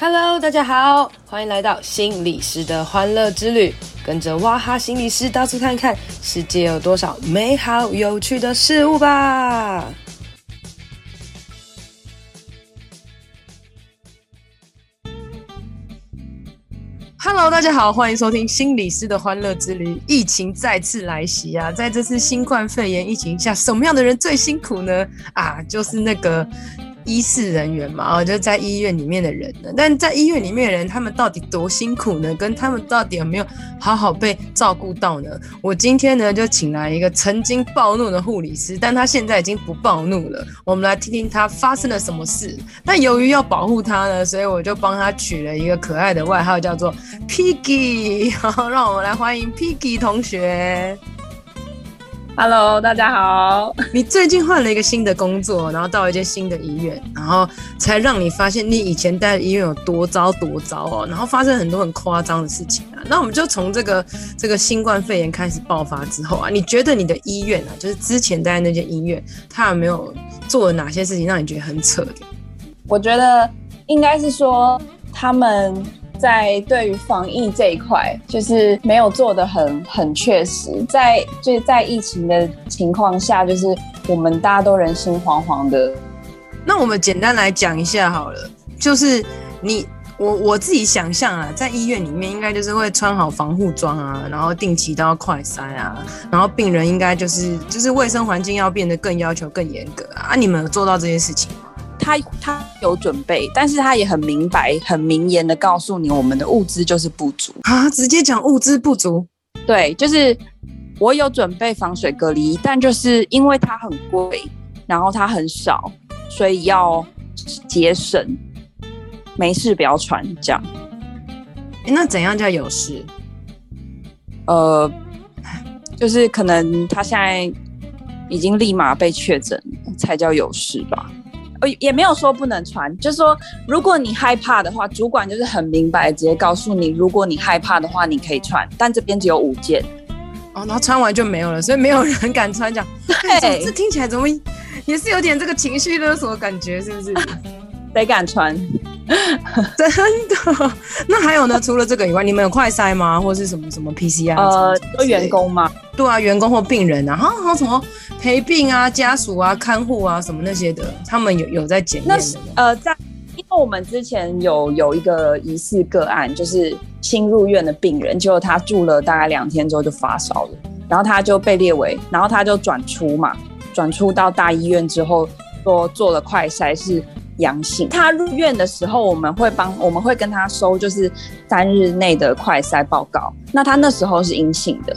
Hello，大家好，欢迎来到心理师的欢乐之旅，跟着哇哈心理师到处看看，世界有多少美好有趣的事物吧。Hello，大家好，欢迎收听心理师的欢乐之旅。疫情再次来袭啊，在这次新冠肺炎疫情下，什么样的人最辛苦呢？啊，就是那个。医事人员嘛，哦，就在医院里面的人呢。但在医院里面的人，他们到底多辛苦呢？跟他们到底有没有好好被照顾到呢？我今天呢，就请来一个曾经暴怒的护理师，但他现在已经不暴怒了。我们来听听他发生了什么事。那由于要保护他呢，所以我就帮他取了一个可爱的外号，叫做 Piggy。好，让我们来欢迎 Piggy 同学。Hello，大家好。你最近换了一个新的工作，然后到一间新的医院，然后才让你发现你以前待的医院有多糟多糟哦，然后发生很多很夸张的事情啊。那我们就从这个这个新冠肺炎开始爆发之后啊，你觉得你的医院啊，就是之前待的那间医院，它有没有做了哪些事情让你觉得很扯的？我觉得应该是说他们。在对于防疫这一块，就是没有做得很很确实。在就是在疫情的情况下，就是我们大家都人心惶惶的。那我们简单来讲一下好了，就是你我我自己想象啊，在医院里面应该就是会穿好防护装啊，然后定期都要快筛啊，然后病人应该就是就是卫生环境要变得更要求更严格啊。啊，你们有做到这些事情吗？他他有准备，但是他也很明白、很明言的告诉你，我们的物资就是不足啊！直接讲物资不足，对，就是我有准备防水隔离，但就是因为它很贵，然后它很少，所以要节省，没事不要穿这样。欸，那怎样叫有事？呃，就是可能他现在已经立马被确诊，才叫有事吧。呃，也没有说不能穿，就是说，如果你害怕的话，主管就是很明白，直接告诉你，如果你害怕的话，你可以穿，但这边只有五件，哦，然后穿完就没有了，所以没有人敢穿，这样。对，这听起来怎么也是有点这个情绪勒索的感觉，是不是？谁敢穿？真的？那还有呢？除了这个以外，你们有快筛吗？或是什么什么 PCR？呃，都员工吗？对啊，员工或病人啊，然后什么陪病啊、家属啊、看护啊什么那些的，他们有有在检验的。呃，在因为我们之前有有一个疑似个案，就是新入院的病人，结果他住了大概两天之后就发烧了，然后他就被列为，然后他就转出嘛，转出到大医院之后说做了快筛是。阳性，他入院的时候，我们会帮，我们会跟他收，就是三日内的快筛报告。那他那时候是阴性的，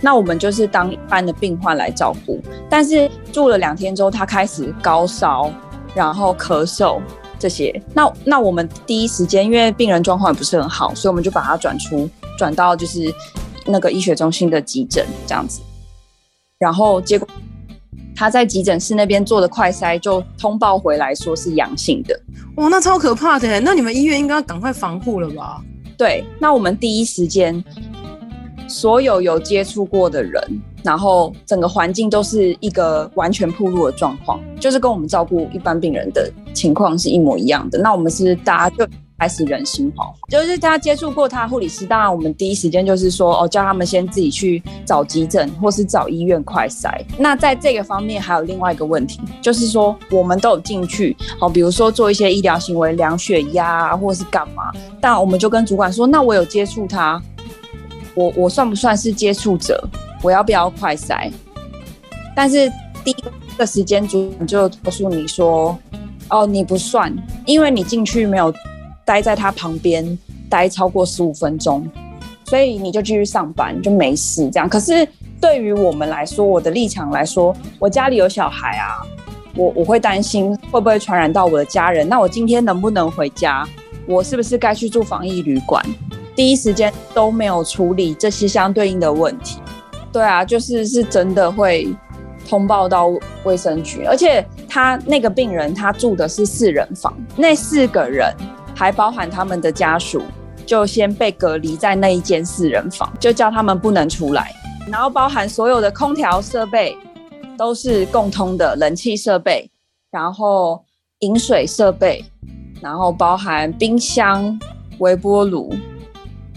那我们就是当一般的病患来照顾。但是住了两天之后，他开始高烧，然后咳嗽这些。那那我们第一时间，因为病人状况也不是很好，所以我们就把他转出，转到就是那个医学中心的急诊这样子。然后结果。他在急诊室那边做的快筛就通报回来说是阳性的，哇，那超可怕的！那你们医院应该要赶快防护了吧？对，那我们第一时间所有有接触过的人，然后整个环境都是一个完全暴露的状况，就是跟我们照顾一般病人的情况是一模一样的。那我们是大家就。开始人心惶惶，就是他接触过他护理师，当然我们第一时间就是说，哦，叫他们先自己去找急诊或是找医院快筛。那在这个方面还有另外一个问题，就是说我们都有进去，好，比如说做一些医疗行为，量血压啊，或是干嘛，但我们就跟主管说，那我有接触他，我我算不算是接触者？我要不要快筛？但是第一个时间主管就告诉你说，哦，你不算，因为你进去没有。待在他旁边待超过十五分钟，所以你就继续上班就没事这样。可是对于我们来说，我的立场来说，我家里有小孩啊，我我会担心会不会传染到我的家人。那我今天能不能回家？我是不是该去住防疫旅馆？第一时间都没有处理这些相对应的问题。对啊，就是是真的会通报到卫生局，而且他那个病人他住的是四人房，那四个人。还包含他们的家属，就先被隔离在那一间四人房，就叫他们不能出来。然后包含所有的空调设备都是共通的冷气设备，然后饮水设备，然后包含冰箱、微波炉，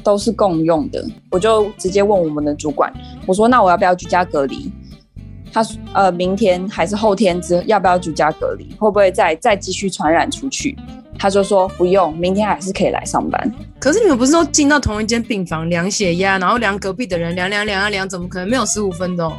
都是共用的。我就直接问我们的主管，我说：“那我要不要居家隔离？”他说：“呃，明天还是后天之要不要居家隔离？会不会再再继续传染出去？”他就说：“不用，明天还是可以来上班。”可是你们不是都进到同一间病房量血压，然后量隔壁的人量量量啊量，怎么可能没有十五分钟？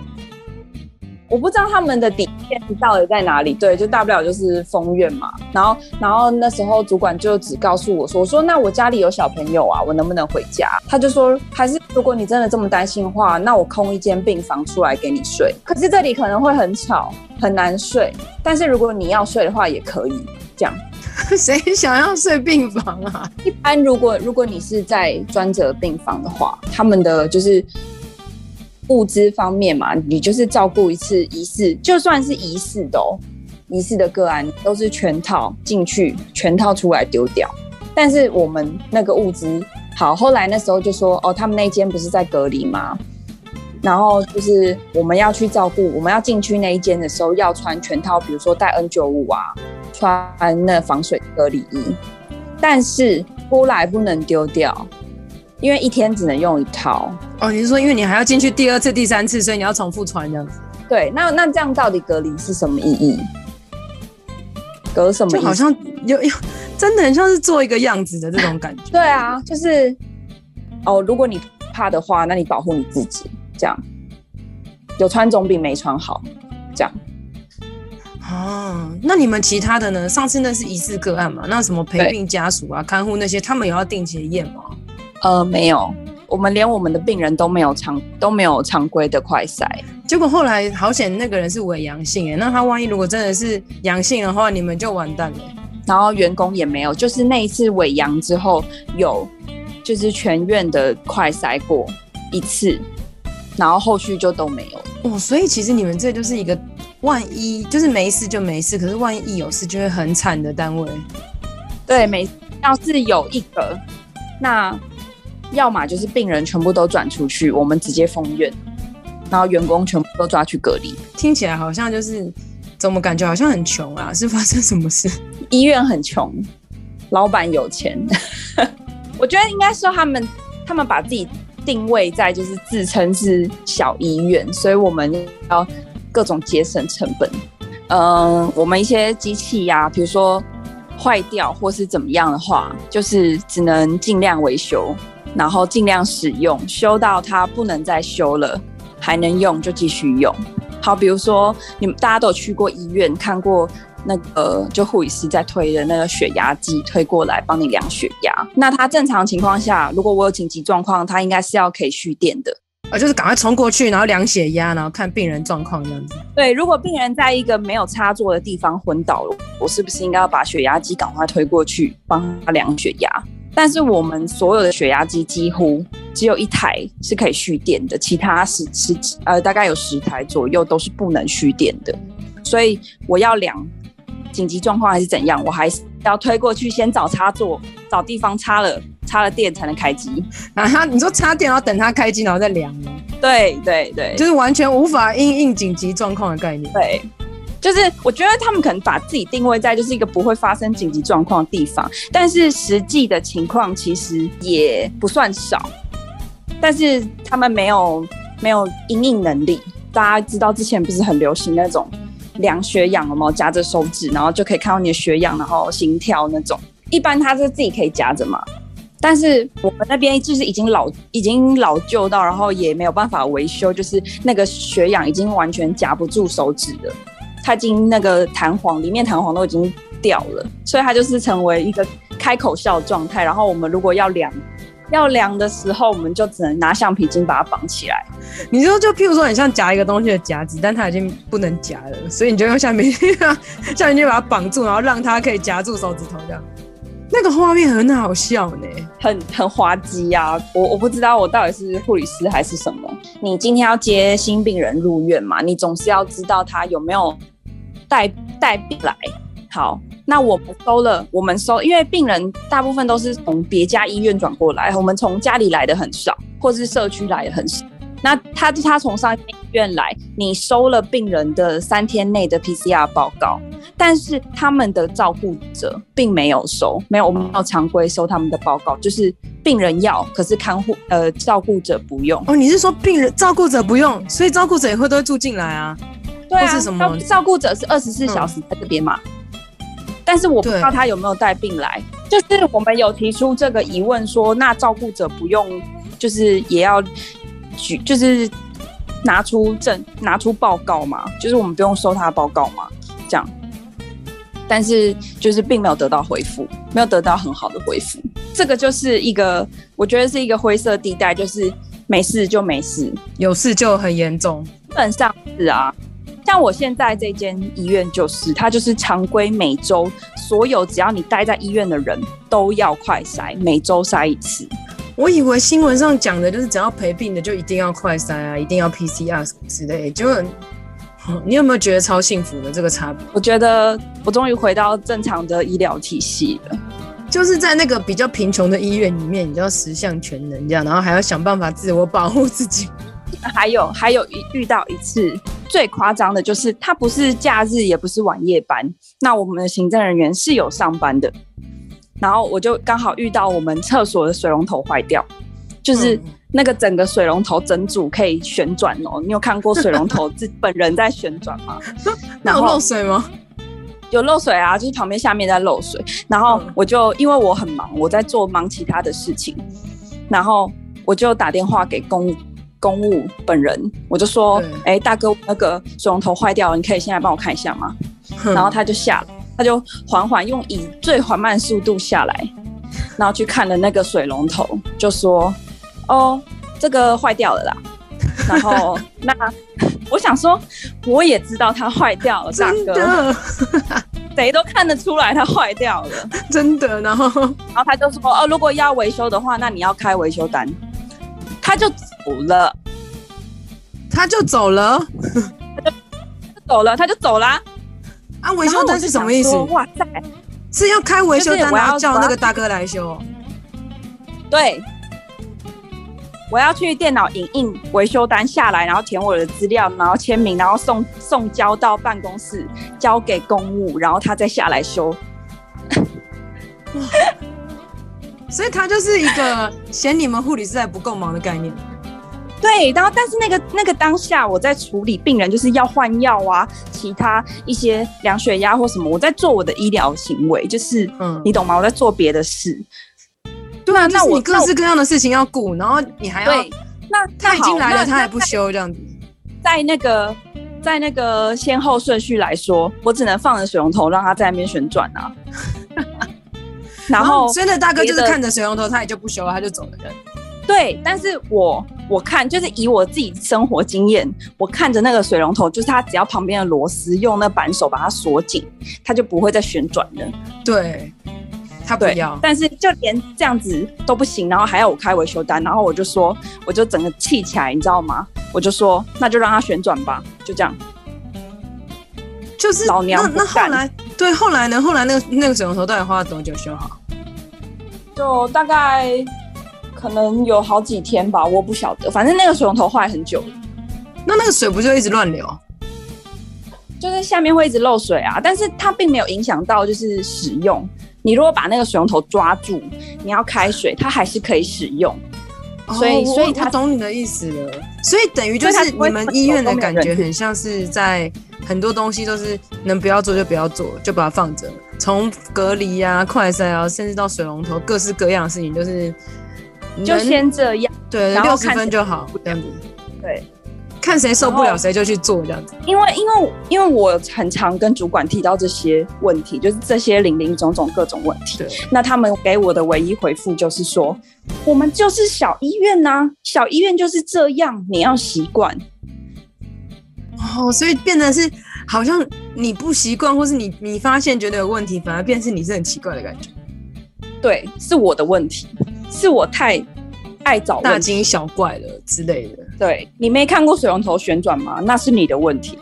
我不知道他们的底线到底在哪里。对，就大不了就是封院嘛。然后，然后那时候主管就只告诉我说：“我说那我家里有小朋友啊，我能不能回家？”他就说：“还是如果你真的这么担心的话，那我空一间病房出来给你睡。可是这里可能会很吵，很难睡。但是如果你要睡的话，也可以这样。” 谁想要睡病房啊？一般如果如果你是在专责病房的话，他们的就是物资方面嘛，你就是照顾一次疑似，就算是疑似的哦，疑似的个案都是全套进去，全套出来丢掉。但是我们那个物资好，后来那时候就说哦，他们那间不是在隔离吗？然后就是我们要去照顾，我们要进去那一间的时候要穿全套，比如说戴 N 九五啊。穿那防水隔离衣，但是出来不能丢掉，因为一天只能用一套。哦，你是说因为你还要进去第二次、第三次，所以你要重复穿这样子？对，那那这样到底隔离是什么意义？隔什么？就好像有有，真的很像是做一个样子的这种感觉。对啊，就是哦，如果你怕的话，那你保护你自己，这样有穿总比没穿好，这样。哦，那你们其他的呢？上次那是疑似个案嘛？那什么陪病家属啊、看护那些，他们也要定期验吗？呃，没有，我们连我们的病人都没有常都没有常规的快筛。结果后来好险，那个人是伪阳性哎，那他万一如果真的是阳性的话，你们就完蛋了。然后员工也没有，就是那一次伪阳之后有，就是全院的快筛过一次，然后后续就都没有。哦，所以其实你们这就是一个。万一就是没事就没事，可是万一一有事就会很惨的单位。对，每要是有一个，那要么就是病人全部都转出去，我们直接封院，然后员工全部都抓去隔离。听起来好像就是怎么感觉好像很穷啊？是发生什么事？医院很穷，老板有钱。我觉得应该说他们他们把自己定位在就是自称是小医院，所以我们要。各种节省成本，嗯，我们一些机器呀、比如说坏掉或是怎么样的话，就是只能尽量维修，然后尽量使用，修到它不能再修了，还能用就继续用。好，比如说你们大家都有去过医院看过那个，就护理师在推的那个血压计推过来帮你量血压。那它正常情况下，如果我有紧急状况，它应该是要可以蓄电的。啊，就是赶快冲过去，然后量血压，然后看病人状况这样子。对，如果病人在一个没有插座的地方昏倒了，我是不是应该要把血压机赶快推过去帮他量血压？但是我们所有的血压机几乎只有一台是可以蓄电的，其他十十呃大概有十台左右都是不能蓄电的。所以我要量紧急状况还是怎样，我还是要推过去先找插座，找地方插了。插了电才能开机啊！他你说插电，然后等它开机，然后再量吗？对对对，就是完全无法因应紧急状况的概念。对，就是我觉得他们可能把自己定位在就是一个不会发生紧急状况的地方，但是实际的情况其实也不算少。但是他们没有没有应应能力。大家知道之前不是很流行那种量血氧了吗？夹着手指，然后就可以看到你的血氧，然后心跳那种。一般他是自己可以夹着嘛。但是我们那边就是已经老已经老旧到，然后也没有办法维修，就是那个血氧已经完全夹不住手指了，它已经那个弹簧里面弹簧都已经掉了，所以它就是成为一个开口笑状态。然后我们如果要量 要量的时候，我们就只能拿橡皮筋把它绑起来。你说就譬如说很像夹一个东西的夹子，但它已经不能夹了，所以你就用橡皮筋 橡皮筋把它绑住，然后让它可以夹住手指头这样。那个画面很好笑呢，很很滑稽呀！我我不知道我到底是护理师还是什么。你今天要接新病人入院嘛？你总是要知道他有没有带带病来。好，那我们收了，我们收，因为病人大部分都是从别家医院转过来，我们从家里来的很少，或是社区来的很少。那他他从上医院来，你收了病人的三天内的 PCR 报告，但是他们的照顾者并没有收，没有，我们要常规收他们的报告，就是病人要，可是看护呃照顾者不用。哦，你是说病人照顾者不用，所以照顾者也会都会住进来啊？对啊，是什么？照顾者是二十四小时在这边嘛？嗯、但是我不知道他有没有带病来，就是我们有提出这个疑问说，那照顾者不用，就是也要。举就是拿出证拿出报告嘛，就是我们不用收他的报告嘛，这样。但是就是并没有得到回复，没有得到很好的回复。这个就是一个我觉得是一个灰色地带，就是没事就没事，有事就很严重。基本上是啊，像我现在这间医院就是，它就是常规每周所有只要你待在医院的人都要快筛，每周筛一次。我以为新闻上讲的就是只要陪病的就一定要快筛啊，一定要 PCR 什么之类。就你有没有觉得超幸福的这个差别？我觉得我终于回到正常的医疗体系了。就是在那个比较贫穷的医院里面，你就要十项全能这样，然后还要想办法自我保护自己。还有还有一遇到一次最夸张的就是，他不是假日也不是晚夜班，那我们的行政人员是有上班的。然后我就刚好遇到我们厕所的水龙头坏掉，就是那个整个水龙头整组可以旋转哦。你有看过水龙头自本人在旋转吗？然后有漏水吗？有漏水啊，就是旁边下面在漏水。然后我就因为我很忙，我在做忙其他的事情，然后我就打电话给公公务本人，我就说：“哎，大哥，那个水龙头坏掉了，你可以现在帮我看一下吗？”然后他就下了。他就缓缓用以最缓慢速度下来，然后去看了那个水龙头，就说：“哦，这个坏掉了啦。”然后 那我想说，我也知道它坏掉了，大哥，谁都看得出来它坏掉了，真的。然后，然后他就说：“哦，如果要维修的话，那你要开维修单。”他就走了，他就走了，他就走了，他就走了。啊，维修单是什么意思？哇塞，是要开维修单，然后叫那个大哥来修。对，我要去电脑影印维修单下来，然后填我的资料，然后签名，然后送送交到办公室，交给公务，然后他再下来修。所以他就是一个嫌你们护理师还不够忙的概念。对，然后但是那个那个当下我在处理病人，就是要换药啊，其他一些量血压或什么，我在做我的医疗行为，就是嗯，你懂吗？我在做别的事。对啊，那我各式各样的事情要顾，然后你还要对，那他已经来了，他还不修这样子。在那个在那个先后顺序来说，我只能放着水龙头让他在那边旋转啊。然后真的大哥就是看着水龙头，他也就不修了，他就走了。对，但是我我看就是以我自己生活经验，我看着那个水龙头，就是它只要旁边的螺丝用那扳手把它锁紧，它就不会再旋转了。对，它不要。但是就连这样子都不行，然后还要我开维修单，然后我就说，我就整个气起来，你知道吗？我就说，那就让它旋转吧，就这样。就是老娘那那后来对后来呢？后来那个那个水龙头到底花了多久修好？就大概。可能有好几天吧，我不晓得。反正那个水龙头坏很久，那那个水不就一直乱流？就是下面会一直漏水啊，但是它并没有影响到就是使用。你如果把那个水龙头抓住，你要开水，它还是可以使用。所以，哦、所以他懂你的意思了。所以等于就是你们医院的感觉很像是在很多东西都是能不要做就不要做，就把它放着。从隔离啊、快筛啊，甚至到水龙头，各式各样的事情就是。就先这样，对，六十分就好，这样子。对，看谁受不了谁就去做这样子。因为，因为，因为我很常跟主管提到这些问题，就是这些零零总总各种问题。对。那他们给我的唯一回复就是说，我们就是小医院呐、啊，小医院就是这样，你要习惯。哦，所以变得是好像你不习惯，或是你你发现觉得有问题，反而变成是你是很奇怪的感觉。对，是我的问题。是我太爱找大惊小怪了之类的。对，你没看过水龙头旋转吗？那是你的问题。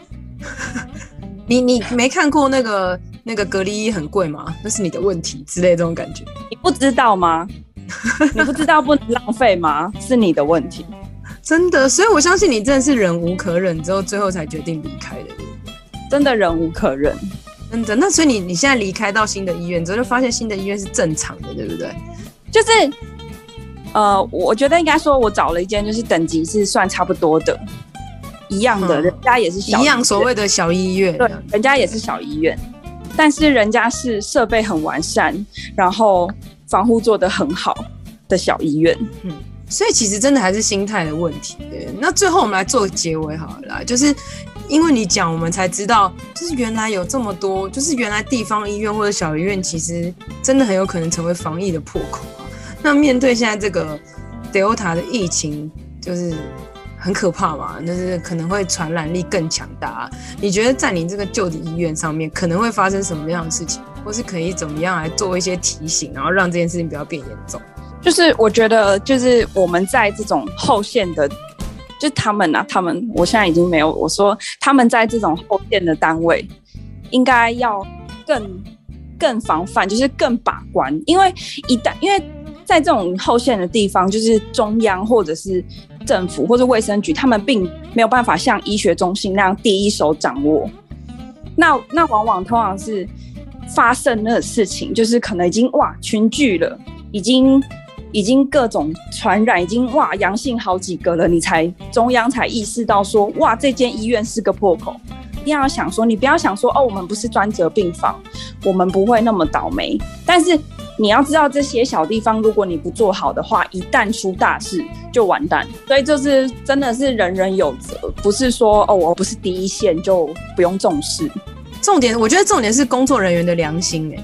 你你没看过那个那个隔离衣很贵吗？那是你的问题之类的这种感觉。你不知道吗？你不知道不能浪费吗？是你的问题。真的，所以我相信你真的是忍无可忍之后，最后才决定离开的。真的忍无可忍，真的。那所以你你现在离开到新的医院之后，就发现新的医院是正常的，对不对？就是，呃，我觉得应该说，我找了一间就是等级是算差不多的，一样的，嗯、人家也是小一样所谓的小医院，对，人家也是小医院，但是人家是设备很完善，然后防护做得很好的小医院，嗯。所以其实真的还是心态的问题。对，那最后我们来做结尾好了啦，就是因为你讲，我们才知道，就是原来有这么多，就是原来地方医院或者小医院，其实真的很有可能成为防疫的破口啊。那面对现在这个 Delta 的疫情，就是很可怕嘛，就是可能会传染力更强大。你觉得在你这个旧的医院上面，可能会发生什么样的事情，或是可以怎么样来做一些提醒，然后让这件事情不要变严重？就是我觉得，就是我们在这种后线的，就他们啊，他们，我现在已经没有。我说他们在这种后线的单位，应该要更更防范，就是更把关，因为一旦因为在这种后线的地方，就是中央或者是政府或者卫生局，他们并没有办法像医学中心那样第一手掌握。那那往往通常是发生的事情，就是可能已经哇群聚了，已经。已经各种传染，已经哇阳性好几个了，你才中央才意识到说哇这间医院是个破口，一定要想说你不要想说哦我们不是专责病房，我们不会那么倒霉，但是你要知道这些小地方如果你不做好的话，一旦出大事就完蛋，所以就是真的是人人有责，不是说哦我不是第一线就不用重视，重点我觉得重点是工作人员的良心哎、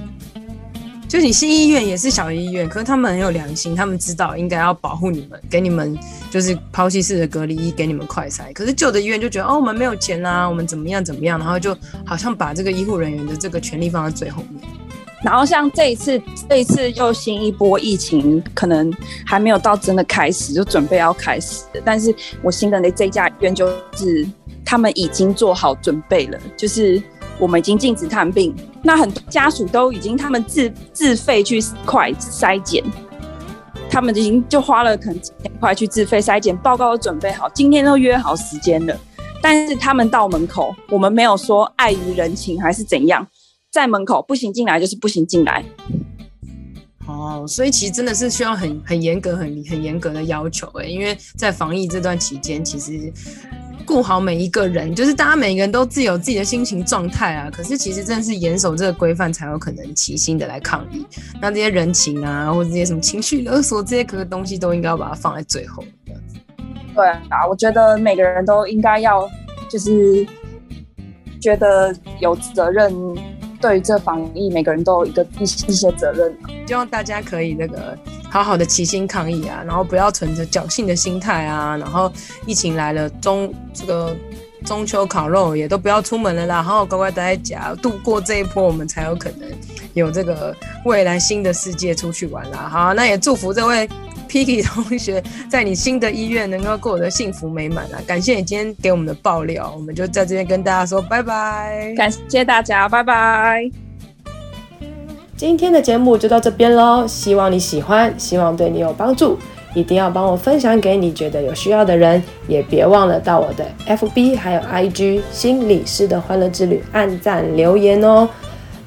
就你新医院也是小医院，可是他们很有良心，他们知道应该要保护你们，给你们就是抛弃式的隔离衣，给你们快筛。可是旧的医院就觉得哦，我们没有钱啊，我们怎么样怎么样，然后就好像把这个医护人员的这个权利放在最后面。然后像这一次，这一次又新一波疫情，可能还没有到真的开始，就准备要开始。但是我新的那这家医院就是他们已经做好准备了，就是。我们已经禁止探病，那很多家属都已经他们自自费去快筛检，他们已经就花了可能几千块去自费筛检，报告都准备好，今天都约好时间了，但是他们到门口，我们没有说碍于人情还是怎样，在门口不行进来就是不行进来。哦，所以其实真的是需要很很严格、很很严格的要求诶，因为在防疫这段期间，其实。顾好每一个人，就是大家每个人都自有自己的心情状态啊。可是其实真的是严守这个规范，才有可能齐心的来抗议。那这些人情啊，或者这些什么情绪勒索这些可东西，都应该要把它放在最后。对啊，我觉得每个人都应该要，就是觉得有责任。对于这防疫，每个人都有一个一一些责任。希望大家可以那个好好的齐心抗疫啊，然后不要存着侥幸的心态啊，然后疫情来了中这个中秋烤肉也都不要出门了啦，然后乖乖待在家度过这一波，我们才有可能有这个未来新的世界出去玩啦。好，那也祝福这位。Piki 同学，在你新的医院能够过得幸福美满啊！感谢你今天给我们的爆料，我们就在这边跟大家说拜拜，感谢大家，拜拜。今天的节目就到这边喽，希望你喜欢，希望对你有帮助，一定要帮我分享给你觉得有需要的人，也别忘了到我的 FB 还有 IG 心理师的欢乐之旅按赞留言哦。